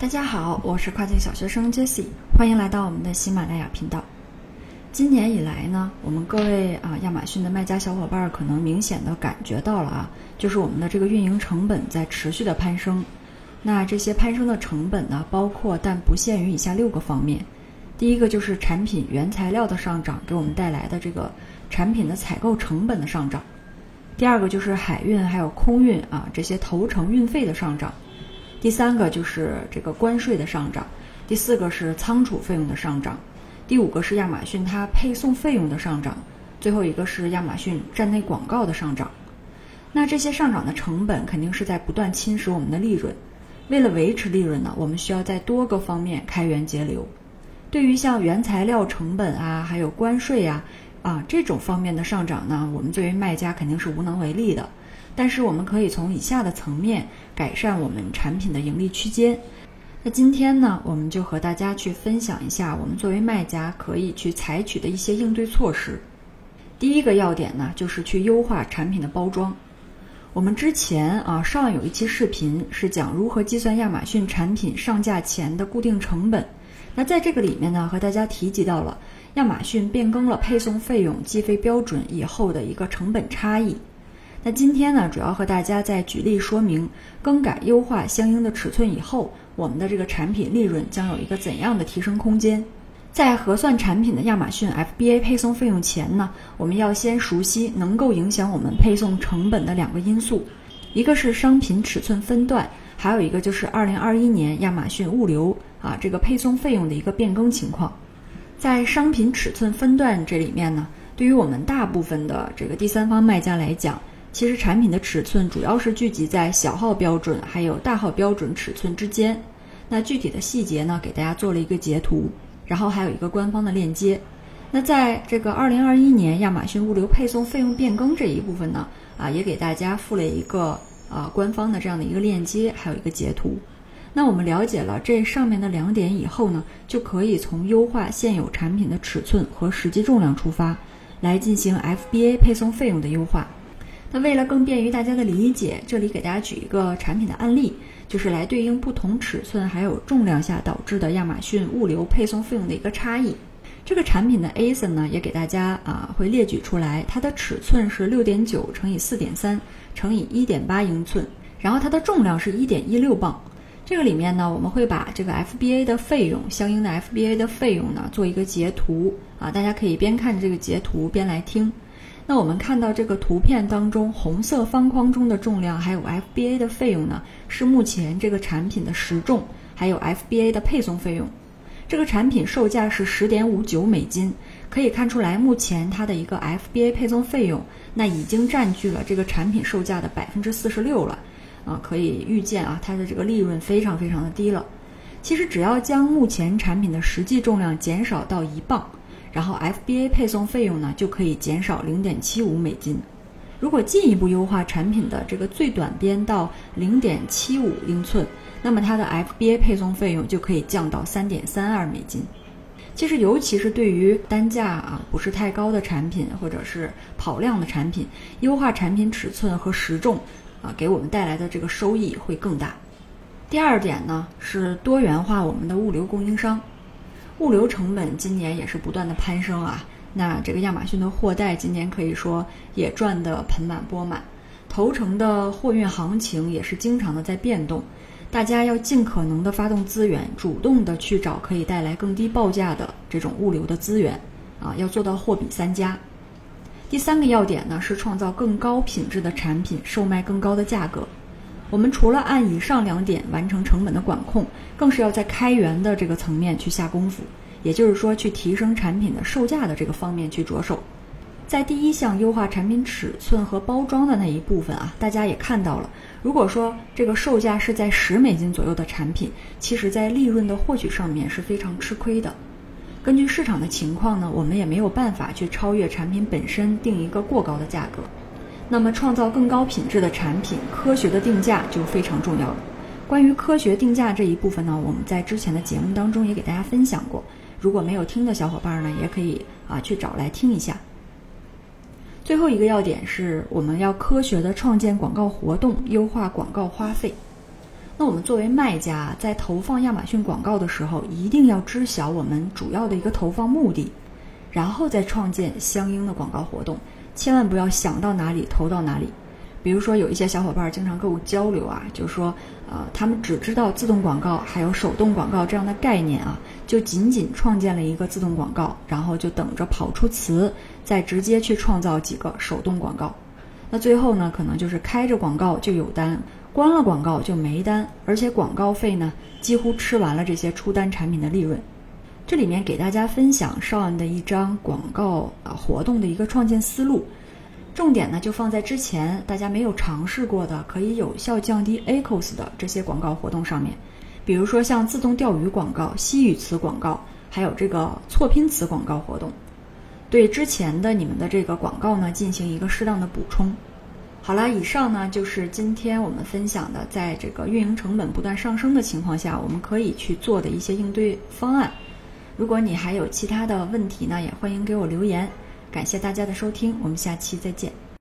大家好，我是跨境小学生 Jessie，欢迎来到我们的喜马拉雅频道。今年以来呢，我们各位啊亚马逊的卖家小伙伴可能明显的感觉到了啊，就是我们的这个运营成本在持续的攀升。那这些攀升的成本呢，包括但不限于以下六个方面。第一个就是产品原材料的上涨给我们带来的这个产品的采购成本的上涨。第二个就是海运还有空运啊这些投程运费的上涨。第三个就是这个关税的上涨，第四个是仓储费用的上涨，第五个是亚马逊它配送费用的上涨，最后一个是亚马逊站内广告的上涨。那这些上涨的成本肯定是在不断侵蚀我们的利润。为了维持利润呢，我们需要在多个方面开源节流。对于像原材料成本啊，还有关税呀，啊这种方面的上涨呢，我们作为卖家肯定是无能为力的。但是我们可以从以下的层面改善我们产品的盈利区间。那今天呢，我们就和大家去分享一下我们作为卖家可以去采取的一些应对措施。第一个要点呢，就是去优化产品的包装。我们之前啊上有一期视频是讲如何计算亚马逊产品上架前的固定成本。那在这个里面呢，和大家提及到了亚马逊变更了配送费用计费标准以后的一个成本差异。那今天呢，主要和大家再举例说明，更改优化相应的尺寸以后，我们的这个产品利润将有一个怎样的提升空间。在核算产品的亚马逊 FBA 配送费用前呢，我们要先熟悉能够影响我们配送成本的两个因素，一个是商品尺寸分段，还有一个就是2021年亚马逊物流啊这个配送费用的一个变更情况。在商品尺寸分段这里面呢，对于我们大部分的这个第三方卖家来讲，其实产品的尺寸主要是聚集在小号标准还有大号标准尺寸之间。那具体的细节呢，给大家做了一个截图，然后还有一个官方的链接。那在这个二零二一年亚马逊物流配送费用变更这一部分呢，啊，也给大家附了一个啊官方的这样的一个链接，还有一个截图。那我们了解了这上面的两点以后呢，就可以从优化现有产品的尺寸和实际重量出发，来进行 FBA 配送费用的优化。那为了更便于大家的理解，这里给大家举一个产品的案例，就是来对应不同尺寸还有重量下导致的亚马逊物流配送费用的一个差异。这个产品的 ASIN 呢，也给大家啊会列举出来，它的尺寸是六点九乘以四点三乘以一点八英寸，然后它的重量是一点一六磅。这个里面呢，我们会把这个 FBA 的费用，相应的 FBA 的费用呢做一个截图啊，大家可以边看这个截图边来听。那我们看到这个图片当中，红色方框中的重量还有 FBA 的费用呢，是目前这个产品的实重，还有 FBA 的配送费用。这个产品售价是十点五九美金，可以看出来，目前它的一个 FBA 配送费用，那已经占据了这个产品售价的百分之四十六了，啊，可以预见啊，它的这个利润非常非常的低了。其实只要将目前产品的实际重量减少到一磅。然后 FBA 配送费用呢就可以减少零点七五美金。如果进一步优化产品的这个最短边到零点七五英寸，那么它的 FBA 配送费用就可以降到三点三二美金。其实，尤其是对于单价啊不是太高的产品，或者是跑量的产品，优化产品尺寸和时重啊，给我们带来的这个收益会更大。第二点呢是多元化我们的物流供应商。物流成本今年也是不断的攀升啊，那这个亚马逊的货代今年可以说也赚得盆满钵满，头程的货运行情也是经常的在变动，大家要尽可能的发动资源，主动的去找可以带来更低报价的这种物流的资源，啊，要做到货比三家。第三个要点呢是创造更高品质的产品，售卖更高的价格。我们除了按以上两点完成成本的管控，更是要在开源的这个层面去下功夫，也就是说，去提升产品的售价的这个方面去着手。在第一项优化产品尺寸和包装的那一部分啊，大家也看到了，如果说这个售价是在十美金左右的产品，其实在利润的获取上面是非常吃亏的。根据市场的情况呢，我们也没有办法去超越产品本身定一个过高的价格。那么，创造更高品质的产品，科学的定价就非常重要了。关于科学定价这一部分呢，我们在之前的节目当中也给大家分享过。如果没有听的小伙伴呢，也可以啊去找来听一下。最后一个要点是，我们要科学的创建广告活动，优化广告花费。那我们作为卖家，在投放亚马逊广告的时候，一定要知晓我们主要的一个投放目的，然后再创建相应的广告活动，千万不要想到哪里投到哪里。比如说，有一些小伙伴经常跟我交流啊，就是说，呃，他们只知道自动广告还有手动广告这样的概念啊，就仅仅创建了一个自动广告，然后就等着跑出词，再直接去创造几个手动广告。那最后呢，可能就是开着广告就有单，关了广告就没单，而且广告费呢，几乎吃完了这些出单产品的利润。这里面给大家分享上岸的一张广告啊活动的一个创建思路。重点呢，就放在之前大家没有尝试过的，可以有效降低 ACOS 的这些广告活动上面，比如说像自动钓鱼广告、西语词广告，还有这个错拼词广告活动，对之前的你们的这个广告呢进行一个适当的补充。好了，以上呢就是今天我们分享的，在这个运营成本不断上升的情况下，我们可以去做的一些应对方案。如果你还有其他的问题呢，也欢迎给我留言。感谢大家的收听，我们下期再见。